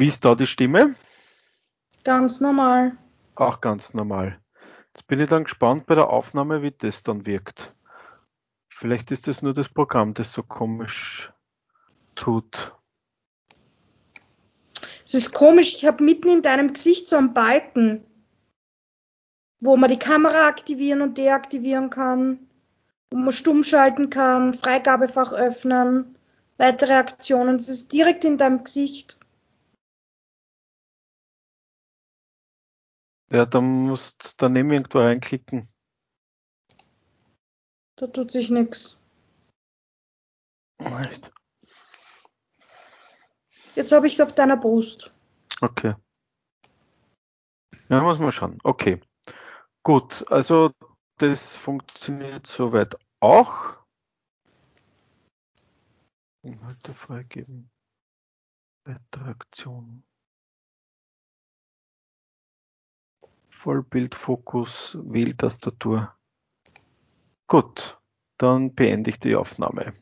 Wie ist da die Stimme? Ganz normal. Auch ganz normal. Jetzt bin ich dann gespannt bei der Aufnahme, wie das dann wirkt. Vielleicht ist das nur das Programm, das so komisch tut. Es ist komisch, ich habe mitten in deinem Gesicht so einen Balken, wo man die Kamera aktivieren und deaktivieren kann, wo man stumm schalten kann, Freigabefach öffnen, weitere Aktionen. Es ist direkt in deinem Gesicht. Ja, dann musst du daneben irgendwo reinklicken. Da tut sich nichts. Echt? Jetzt habe ich es auf deiner Brust. Okay. Ja, muss man schauen. Okay. Gut, also das funktioniert soweit auch. Inhalte freigeben. Weitere Vollbildfokus, Wähltastatur. Gut, dann beende ich die Aufnahme.